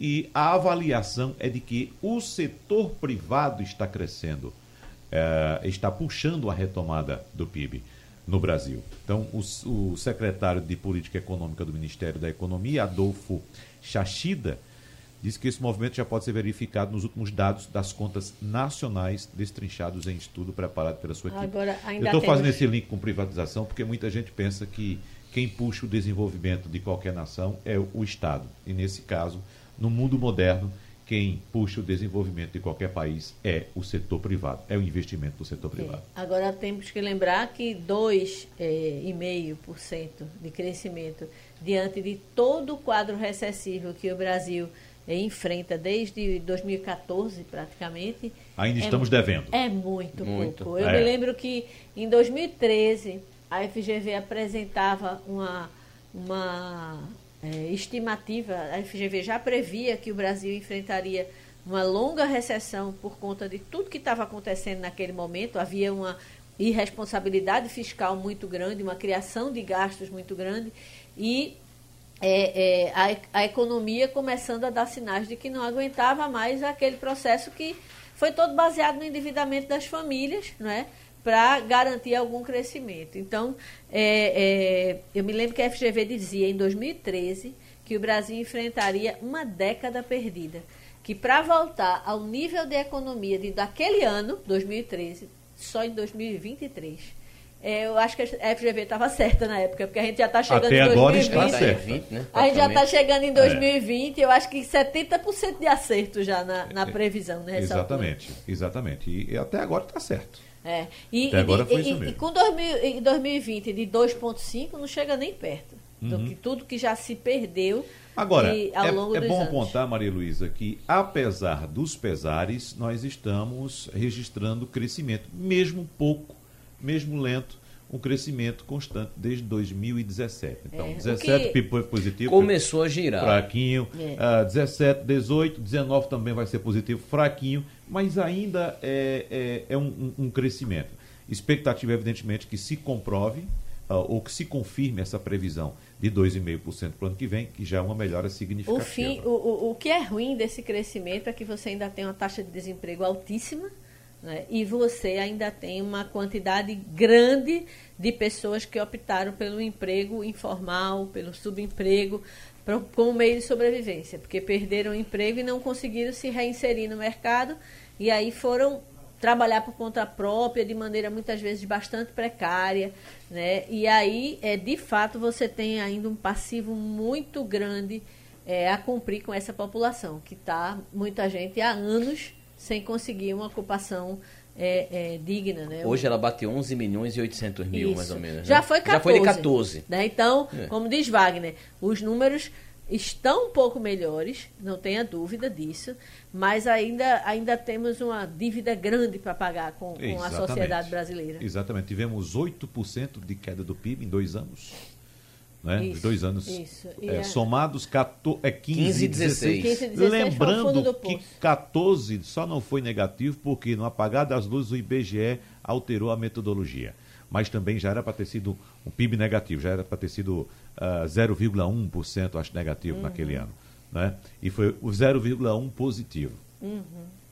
E a avaliação é de que o setor privado está crescendo, é, está puxando a retomada do PIB no Brasil. Então, o, o, secretário de Política Econômica do Ministério da Economia, Adolfo Chachida, diz que esse movimento já pode ser verificado nos últimos dados das contas nacionais destrinchados em estudo preparado pela sua equipe. Agora, Eu estou fazendo esse link com privatização porque muita gente pensa que quem puxa o desenvolvimento de qualquer nação é o Estado. E nesse caso, no mundo moderno, quem puxa o desenvolvimento de qualquer país é o setor privado, é o investimento do setor privado. É. Agora temos que lembrar que 2,5% é, de crescimento diante de todo o quadro recessivo que o Brasil é, enfrenta desde 2014 praticamente. Ainda é, estamos devendo. É muito, muito. pouco. Eu é. me lembro que em 2013 a FGV apresentava uma, uma é, estimativa, a FGV já previa que o Brasil enfrentaria uma longa recessão por conta de tudo que estava acontecendo naquele momento. Havia uma irresponsabilidade fiscal muito grande, uma criação de gastos muito grande e é, é, a, a economia começando a dar sinais de que não aguentava mais aquele processo que foi todo baseado no endividamento das famílias, não é? Para garantir algum crescimento. Então, é, é, eu me lembro que a FGV dizia em 2013 que o Brasil enfrentaria uma década perdida, que para voltar ao nível de economia de, daquele ano, 2013, só em 2023. É, eu acho que a FGV estava certa na época, porque a gente já está chegando Até em 2020. agora está certo. Né? A gente já está chegando em 2020, é. eu acho que 70% de acerto já na, na previsão. Né, exatamente, exatamente. E, e até agora está certo. É. E, Até agora foi e, isso mesmo. E, com 2000, em 2020 de 2,5 não chega nem perto uhum. do que tudo que já se perdeu Agora, de, ao é, longo é, é bom anos. apontar, Maria Luísa, que apesar dos pesares, nós estamos registrando crescimento, mesmo pouco, mesmo lento, um crescimento constante desde 2017. Então, é, 17 PIB positivo. Começou a girar. Fraquinho. É. Uh, 17, 18, 19 também vai ser positivo, fraquinho, mas ainda é, é, é um, um, crescimento. Expectativa, evidentemente, que se comprove uh, ou que se confirme essa previsão de 2,5% para o ano que vem, que já é uma melhora significativa. O, fim, o, o, o que é ruim desse crescimento é que você ainda tem uma taxa de desemprego altíssima né? E você ainda tem uma quantidade grande de pessoas que optaram pelo emprego informal, pelo subemprego, como meio de sobrevivência, porque perderam o emprego e não conseguiram se reinserir no mercado e aí foram trabalhar por conta própria de maneira muitas vezes bastante precária, né? E aí, é, de fato, você tem ainda um passivo muito grande é, a cumprir com essa população, que está muita gente há anos sem conseguir uma ocupação é, é, digna. Né? Hoje ela bateu 11 milhões e 800 mil, Isso. mais ou menos. Né? Já foi 14. Já foi de 14. Né? Então, é. como diz Wagner, os números estão um pouco melhores, não tenha dúvida disso, mas ainda, ainda temos uma dívida grande para pagar com, com a sociedade brasileira. Exatamente. Tivemos 8% de queda do PIB em dois anos né? Isso, Os dois anos é, é, somados 14, é 15, 15 e 16. 15 16 Lembrando que 14 só não foi negativo porque no apagar das luzes o IBGE alterou a metodologia. Mas também já era para ter sido um PIB negativo, já era para ter sido uh, ah, 0,1% acho negativo uhum. naquele ano. Né? E foi o 0,1 positivo uhum.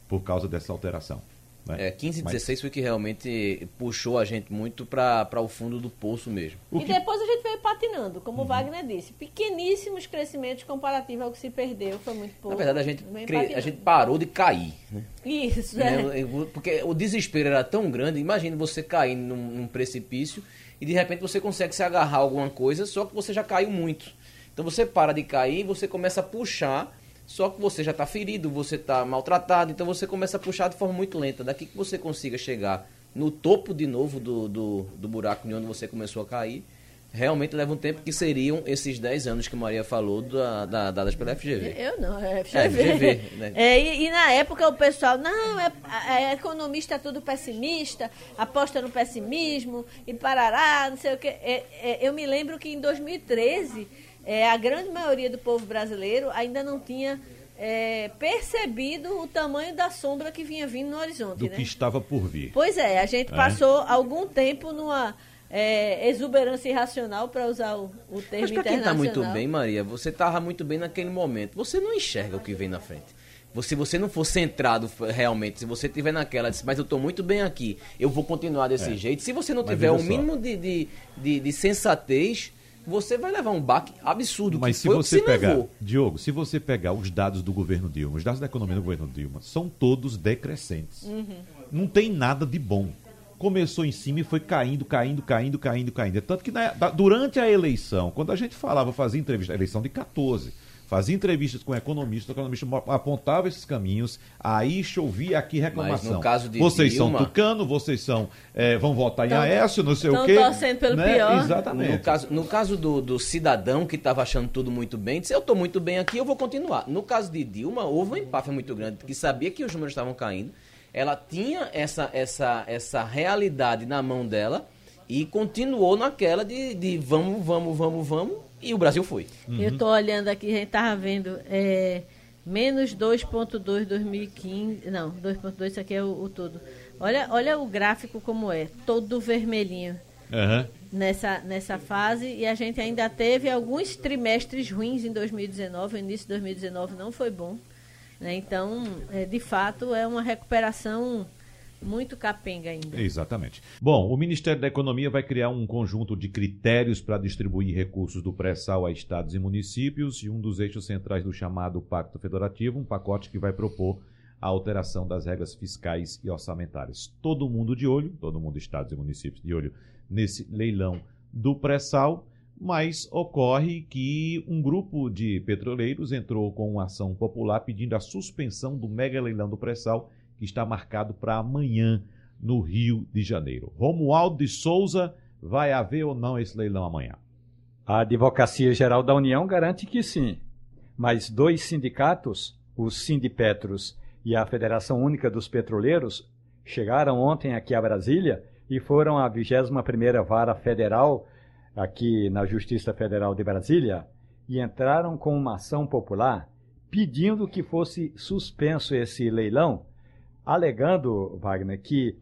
por causa dessa alteração. Né? É, 15 e 16 foi que realmente puxou a gente muito para o fundo do poço mesmo. e que... depois a gente veio patinando, como uhum. o Wagner disse. Pequeníssimos crescimentos comparativo ao que se perdeu, foi muito pouco. Na verdade, a gente, cre... a gente parou de cair. Né? Isso, né? é. Porque o desespero era tão grande, imagine você cair num, num precipício e de repente você consegue se agarrar a alguma coisa, só que você já caiu muito. Então você para de cair, você começa a puxar só que você já está ferido, você está maltratado, então você começa a puxar de forma muito lenta. Daqui que você consiga chegar no topo de novo do, do, do buraco de onde você começou a cair, realmente leva um tempo que seriam esses 10 anos que Maria falou da, da, dadas pela FGV. Eu não, é FGV. É, FGV né? é, e, e, na época o pessoal, não, é, é, economista é tudo pessimista, aposta no pessimismo e parará, não sei o que. É, é, eu me lembro que em 2013 é, a grande maioria do povo brasileiro ainda não tinha é, percebido o tamanho da sombra que vinha vindo no horizonte. Do né? que estava por vir. Pois é, a gente é. passou algum tempo numa é, exuberância irracional, para usar o, o termo Mas para quem está muito bem, Maria, você estava muito bem naquele momento. Você não enxerga o que vem na frente. Se você não for centrado realmente, se você estiver naquela, mas eu estou muito bem aqui, eu vou continuar desse é. jeito. Se você não tiver o mínimo de, de, de, de sensatez, você vai levar um baque absurdo. Mas se você pegar, levou. Diogo, se você pegar os dados do governo Dilma, os dados da economia do governo Dilma, são todos decrescentes. Uhum. Não tem nada de bom. Começou em cima e foi caindo, caindo, caindo, caindo, caindo. É tanto que na, durante a eleição, quando a gente falava, fazia entrevista, a eleição de 14, fazia entrevistas com economistas, o economista apontava esses caminhos, aí chovia aqui reclamação. Mas no caso de vocês Dilma, são tucano, vocês são é, vão votar em Tão- Aécio, não sei o quê. torcendo pelo pior. Exatamente. No caso, no caso do, do cidadão que estava achando tudo muito bem, disse, eu estou muito bem aqui, eu vou continuar. No caso de Dilma, houve um empáfia muito grande, porque sabia que os números estavam caindo, ela tinha essa, essa, essa realidade na mão dela e continuou naquela de, de vamos, vamos, vamos, vamos, e o Brasil foi. Eu estou olhando aqui, a gente estava vendo é, menos 2.2 2015. Não, 2.2 isso aqui é o, o todo. Olha, olha o gráfico como é, todo vermelhinho Aham. nessa, nessa fase. E a gente ainda teve alguns trimestres ruins em 2019. O início de 2019 não foi bom. né? Então, é, de fato, é uma recuperação muito capenga ainda. Exatamente. Bom, o Ministério da Economia vai criar um conjunto de critérios para distribuir recursos do pré-sal a estados e municípios e um dos eixos centrais do chamado Pacto Federativo, um pacote que vai propor a alteração das regras fiscais e orçamentárias. Todo mundo de olho, todo mundo, estados e municípios, de olho nesse leilão do pré-sal, mas ocorre que um grupo de petroleiros entrou com uma ação popular pedindo a suspensão do mega leilão do pré-sal que está marcado para amanhã no Rio de Janeiro. Romualdo de Souza, vai haver ou não esse leilão amanhã? A Advocacia Geral da União garante que sim, mas dois sindicatos, o Sindipetros e a Federação Única dos Petroleiros, chegaram ontem aqui a Brasília e foram à 21ª Vara Federal aqui na Justiça Federal de Brasília e entraram com uma ação popular pedindo que fosse suspenso esse leilão, alegando, Wagner, que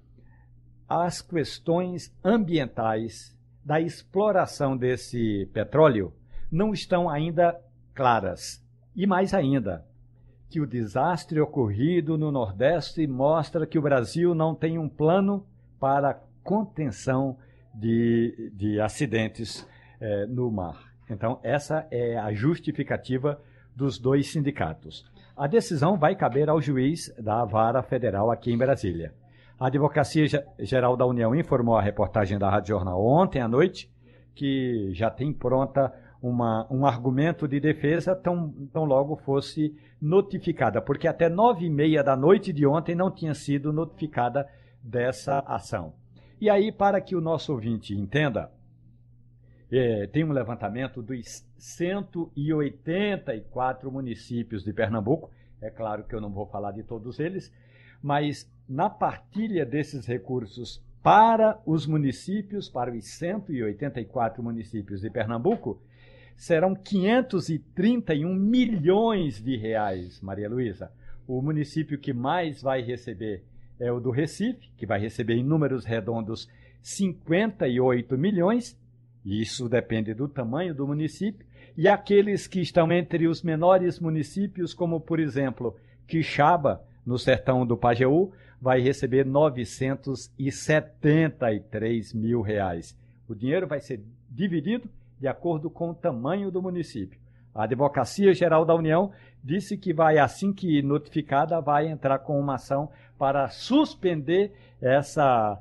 as questões ambientais da exploração desse petróleo não estão ainda claras. E mais ainda, que o desastre ocorrido no Nordeste mostra que o Brasil não tem um plano para contenção de, de acidentes eh, no mar. Então, essa é a justificativa dos dois sindicatos. A decisão vai caber ao juiz da vara federal aqui em Brasília. A Advocacia Ge- Geral da União informou a reportagem da Rádio Jornal ontem à noite que já tem pronta uma, um argumento de defesa tão, tão logo fosse notificada, porque até nove e meia da noite de ontem não tinha sido notificada dessa ação. E aí, para que o nosso ouvinte entenda, é, tem um levantamento dos 184 municípios de Pernambuco. É claro que eu não vou falar de todos eles, mas na partilha desses recursos para os municípios, para os 184 municípios de Pernambuco, serão 531 milhões de reais, Maria Luísa. O município que mais vai receber é o do Recife, que vai receber em números redondos 58 milhões, isso depende do tamanho do município, e aqueles que estão entre os menores municípios, como por exemplo Quixaba, no sertão do Pajeú, vai receber 973 mil reais. O dinheiro vai ser dividido de acordo com o tamanho do município. A Advocacia Geral da União disse que vai, assim que notificada, vai entrar com uma ação para suspender essa,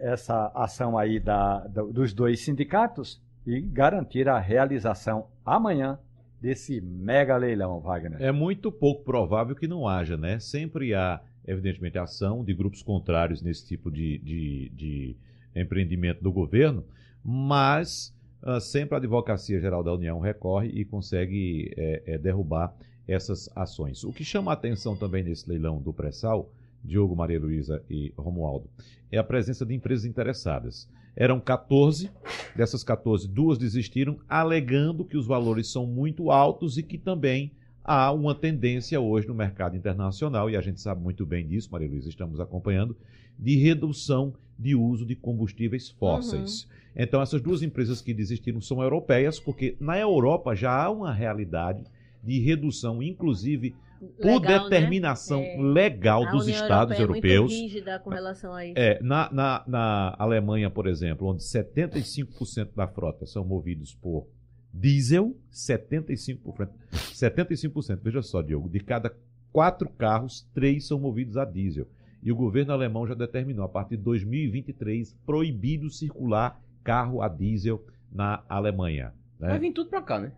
essa ação aí da, dos dois sindicatos e garantir a realização amanhã desse mega leilão, Wagner. É muito pouco provável que não haja, né? Sempre há, evidentemente, ação de grupos contrários nesse tipo de, de, de empreendimento do governo, mas ah, sempre a Advocacia Geral da União recorre e consegue eh, eh, derrubar essas ações. O que chama a atenção também nesse leilão do pré-sal, Diogo, Maria Luísa e Romualdo, é a presença de empresas interessadas. Eram 14, dessas 14, duas desistiram, alegando que os valores são muito altos e que também há uma tendência hoje no mercado internacional, e a gente sabe muito bem disso, Maria Luísa, estamos acompanhando, de redução de uso de combustíveis fósseis. Então, essas duas empresas que desistiram são europeias, porque na Europa já há uma realidade de redução, inclusive por Legal, né? determinação É. legal dos União Estados Europeia é europeus. muito rígida com relação a isso. É, na, na, na Alemanha, por exemplo, onde 75% da frota são movidos por diesel, 75%, 75%, veja só, Diogo, de cada quatro carros, três são movidos a diesel. E o governo alemão já determinou, a partir de 2023, proibido circular carro a diesel na Alemanha. né? Vai vir tudo pra cá, né?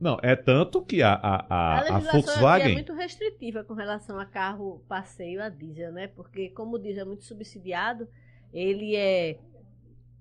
Não, é tanto que a, a, a, A a aqui é Volkswagen. muito restritiva com relação a carro passeio a diesel, né? Porque como o diesel é muito subsidiado, ele é,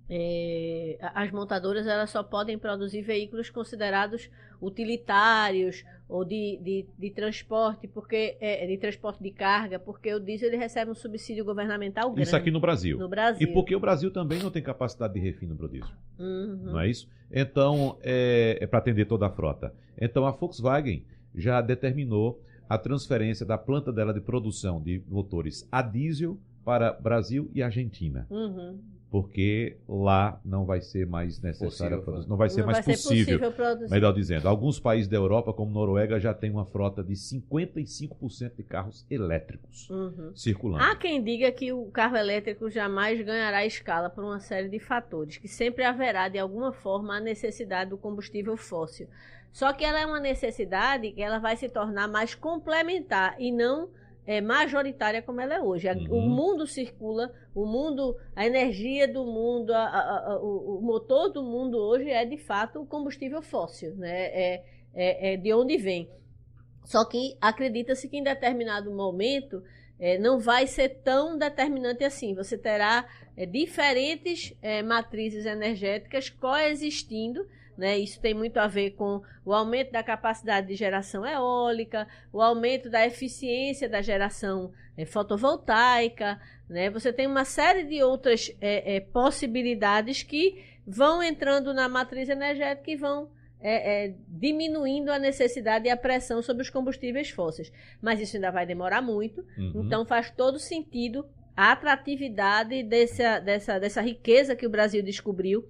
é, as montadoras elas só podem produzir veículos considerados utilitários ou de, de, de transporte, porque é, de transporte de carga, porque o diesel ele recebe um subsídio governamental grande Isso aqui no Brasil. no Brasil. E porque o Brasil também não tem capacidade de refino para o diesel. Uhum. não é isso? Então, é, para atender toda a frota. Então, a Volkswagen já determinou a transferência da planta dela de produção de motores a diesel para Brasil e Argentina, Uhum. Porque lá não vai ser mais necessário, a Possível, produção, não vai ser Não mais vai ser possível. possível produzir. Melhor dizendo, alguns países da Europa, como Noruega, já tem uma frota de 55% de carros elétricos Uhum. circulando. Há quem diga que o carro elétrico jamais ganhará escala por uma série de fatores, que sempre haverá, de alguma forma, a necessidade do combustível fóssil. Só que ela é uma necessidade que ela vai se tornar mais complementar e não é, majoritária como ela é hoje. Uhum. O mundo circula, o mundo, a energia do mundo, a- a- a- o, motor do mundo hoje é de fato o combustível fóssil, né? É, é, é de onde vem. Só que acredita-se que em determinado momento eh, não vai ser tão determinante assim. Você terá eh, diferentes eh, matrizes energéticas coexistindo. Né? Isso tem muito a ver com o aumento da capacidade de geração eólica, o aumento da eficiência da geração eh, fotovoltaica. Né? Você tem uma série de outras eh, eh, possibilidades que vão entrando na matriz energética e vão é, é, diminuindo a necessidade e a pressão sobre os combustíveis fósseis. Mas isso ainda vai demorar muito, Uhum. então faz todo sentido a atratividade dessa, dessa, dessa riqueza que o Brasil descobriu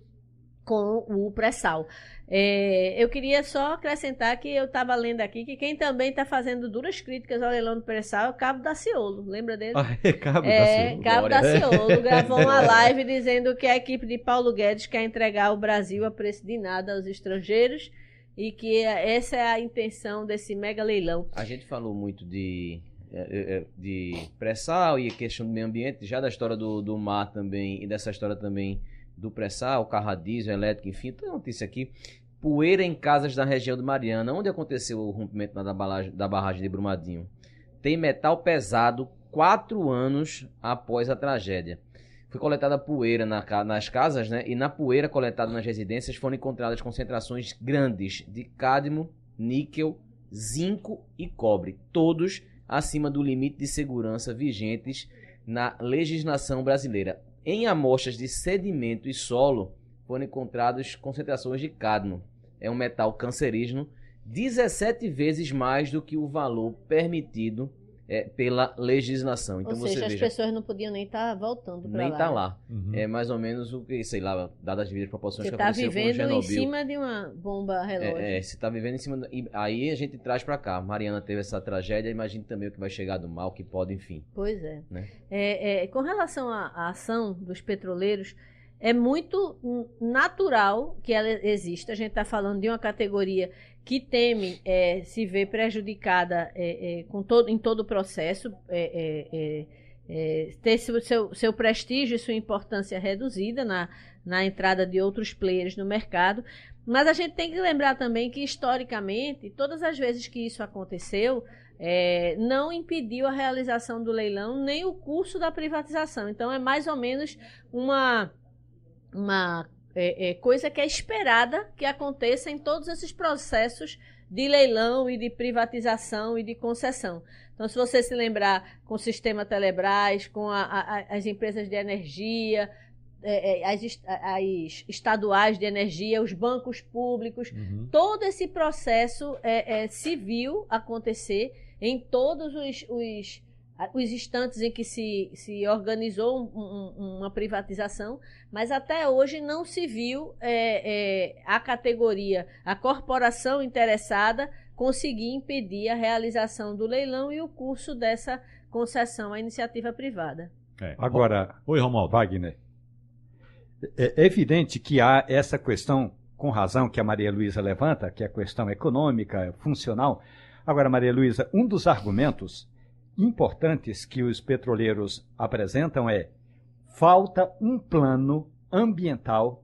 com o pré-sal. É, eu queria só acrescentar que eu estava lendo aqui que quem também está fazendo duras críticas ao leilão do pré-sal é o Cabo Daciolo. Lembra dele? Ah, é cabo da É, Silva. Cabo. Daciolo gravou uma live dizendo que a equipe de Paulo Guedes quer entregar o Brasil a preço de nada aos estrangeiros e que essa é a intenção desse mega leilão. A gente falou muito de, é, é, de pré-sal e a questão do meio ambiente, já da história do, do mar também e dessa história também do pré-sal, carro a diesel, elétrico, enfim. Tem notícia aqui. Poeira em casas da região do Mariana, onde aconteceu o rompimento da, balagem- da barragem de Brumadinho. Tem metal pesado quatro anos após a tragédia. Foi coletada poeira na nas casas, né? E na poeira coletada nas residências foram encontradas concentrações grandes de cádmio, níquel, zinco e cobre, todos acima do limite de segurança vigentes na legislação brasileira. Em amostras de sedimento e solo foram encontradas concentrações de cádmio. É um metal cancerígeno 17 vezes mais do que o valor permitido é, pela legislação. Então Ou você seja, as veja, pessoas não podiam nem estar voltando para nem lá. tá lá. Uhum. É mais ou menos o que, sei lá, dadas as devidas proporções Você que está aconteceu com vivendo em cima de uma bomba relógio. É, é, você tá vivendo em cima. do- e aí a gente traz pra cá. Mariana teve essa tragédia, imagine também o que vai chegar do mal, que pode, enfim. Pois é. Né? É, é, com relação à, à ação dos petroleiros, é muito natural que ela exista. A gente está falando de uma categoria que teme é, se ver prejudicada é, é, com todo, em todo o processo, é, é, é, ter seu, seu, seu prestígio e sua importância reduzida na, na entrada de outros players no mercado. Mas a gente tem que lembrar também que, historicamente, todas as vezes que isso aconteceu, não impediu a realização do leilão nem o curso da privatização. Então é mais ou menos uma, uma é, é, coisa que é esperada que aconteça em todos esses processos de leilão e de privatização e de concessão. Então, se você se lembrar com o sistema Telebrás, com a- a- as empresas de energia, é, é, as, as estaduais de energia, os bancos públicos, Uhum. todo esse processo é, é, viu acontecer em todos os, os, os instantes em que se, se organizou um- um- uma privatização, mas até hoje não se viu é, é, a categoria, a corporação interessada conseguir impedir a realização do leilão e o curso dessa concessão à iniciativa privada. É. Agora, Oi, Romualdo. Wagner, é evidente que há essa questão, com razão, que a Maria Luísa levanta, que é a questão econômica, funcional. Agora, Maria Luísa, um dos argumentos importantes que os petroleiros apresentam é falta um plano ambiental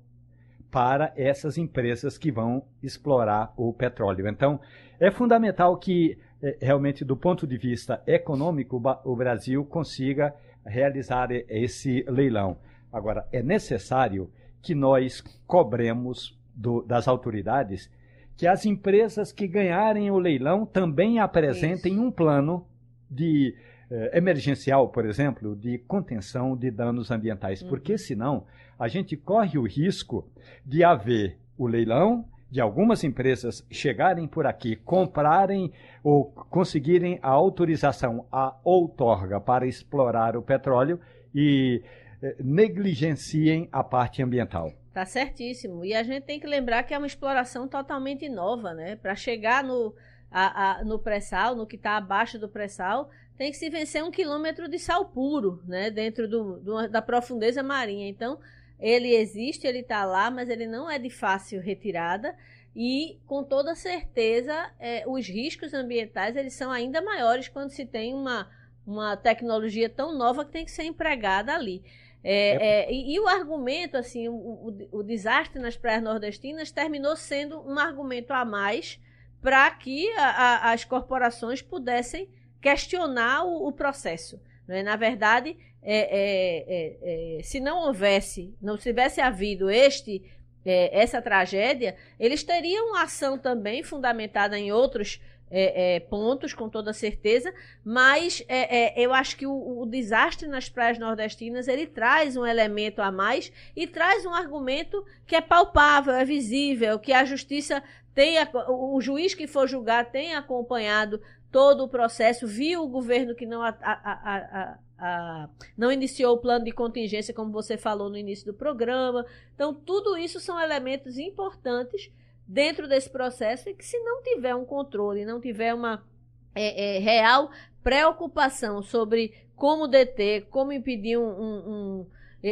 para essas empresas que vão explorar o petróleo. Então, é fundamental que, é, realmente, do ponto de vista econômico, o Brasil consiga realizar esse leilão. Agora, é necessário que nós cobremos do, das autoridades que as empresas que ganharem o leilão também apresentem Isso. um plano de eh, emergencial, por exemplo, de contenção de danos ambientais, uhum. porque senão a gente corre o risco de haver o leilão, de algumas empresas chegarem por aqui, comprarem ou conseguirem a autorização, a outorga para explorar o petróleo e eh, negligenciem a parte ambiental. Tá certíssimo. E a gente tem que lembrar que é uma exploração totalmente nova, né? Para chegar no, a, a, no pré-sal, no que está abaixo do pré-sal, tem que se vencer um quilômetro de sal puro, né? Dentro do, do da profundeza marinha. Então, ele existe, ele está lá, mas ele não é de fácil retirada. E, com toda certeza, é, os riscos ambientais eles são ainda maiores quando se tem uma, uma tecnologia tão nova que tem que ser empregada ali. É, é, e, e, o argumento, assim, o, o, o, desastre nas praias nordestinas terminou sendo um argumento a mais para que a, a, as corporações pudessem questionar o, o processo. Né? Na verdade, é, é, é, se não houvesse, não tivesse havido este essa tragédia, eles teriam ação também fundamentada em outros é, é, pontos, com toda certeza, mas é, é, eu acho que o, o, desastre nas praias nordestinas ele traz um elemento a mais e traz um argumento que é palpável, é visível, que a justiça tenha, o juiz que for julgar tenha acompanhado todo o processo, viu o governo que não, a, a, a, não iniciou o plano de contingência, como você falou no início do programa. Então, tudo isso são elementos importantes dentro desse processo e que se não tiver um controle, não tiver uma é, é, real preocupação sobre como deter, como impedir um, um, um,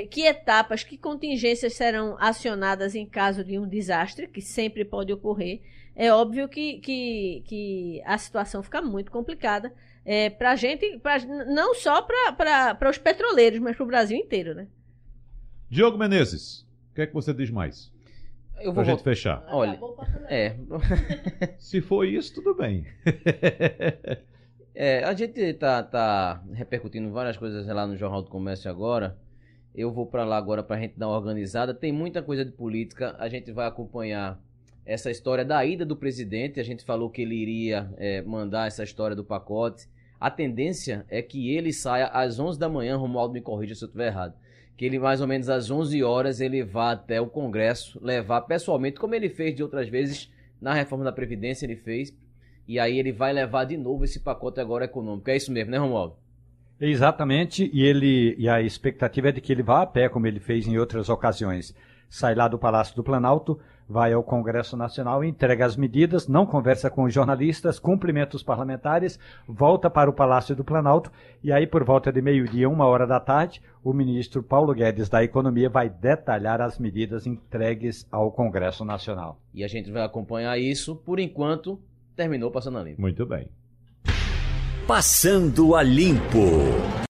que etapas, que contingências serão acionadas em caso de um desastre, que sempre pode ocorrer, é óbvio que, que, que a situação fica muito complicada é, para a gente, pra, não só para os petroleiros, mas para o Brasil inteiro, né? Diogo Menezes, o que é que você diz mais? Eu vou pra gente fechar. Olha, é. Se for isso, tudo bem. é, a gente tá, tá repercutindo várias coisas lá no Jornal do Comércio agora. Eu vou para lá agora pra gente dar uma organizada. Tem muita coisa de política. A gente vai acompanhar essa história da ida do presidente. A gente falou que ele iria é, mandar essa história do pacote. A tendência é que ele saia às 11 da manhã. Romualdo me corrija se eu estiver errado que ele mais ou menos às 11 horas ele vá até o Congresso levar pessoalmente, como ele fez de outras vezes na reforma da Previdência, ele fez, e aí ele vai levar de novo esse pacote agora econômico. É isso mesmo, né, Romualdo? Exatamente, e ele e a expectativa é de que ele vá a pé, como ele fez em outras ocasiões. Sai lá do Palácio do Planalto, vai ao Congresso Nacional, entrega as medidas, não conversa com os jornalistas, cumprimenta os parlamentares, volta para o Palácio do Planalto e aí, por volta de meio-dia, uma hora da tarde, o ministro Paulo Guedes da Economia vai detalhar as medidas entregues ao Congresso Nacional. E a gente vai acompanhar isso. Por enquanto, terminou Passando a Limpo. Muito bem. Passando a Limpo.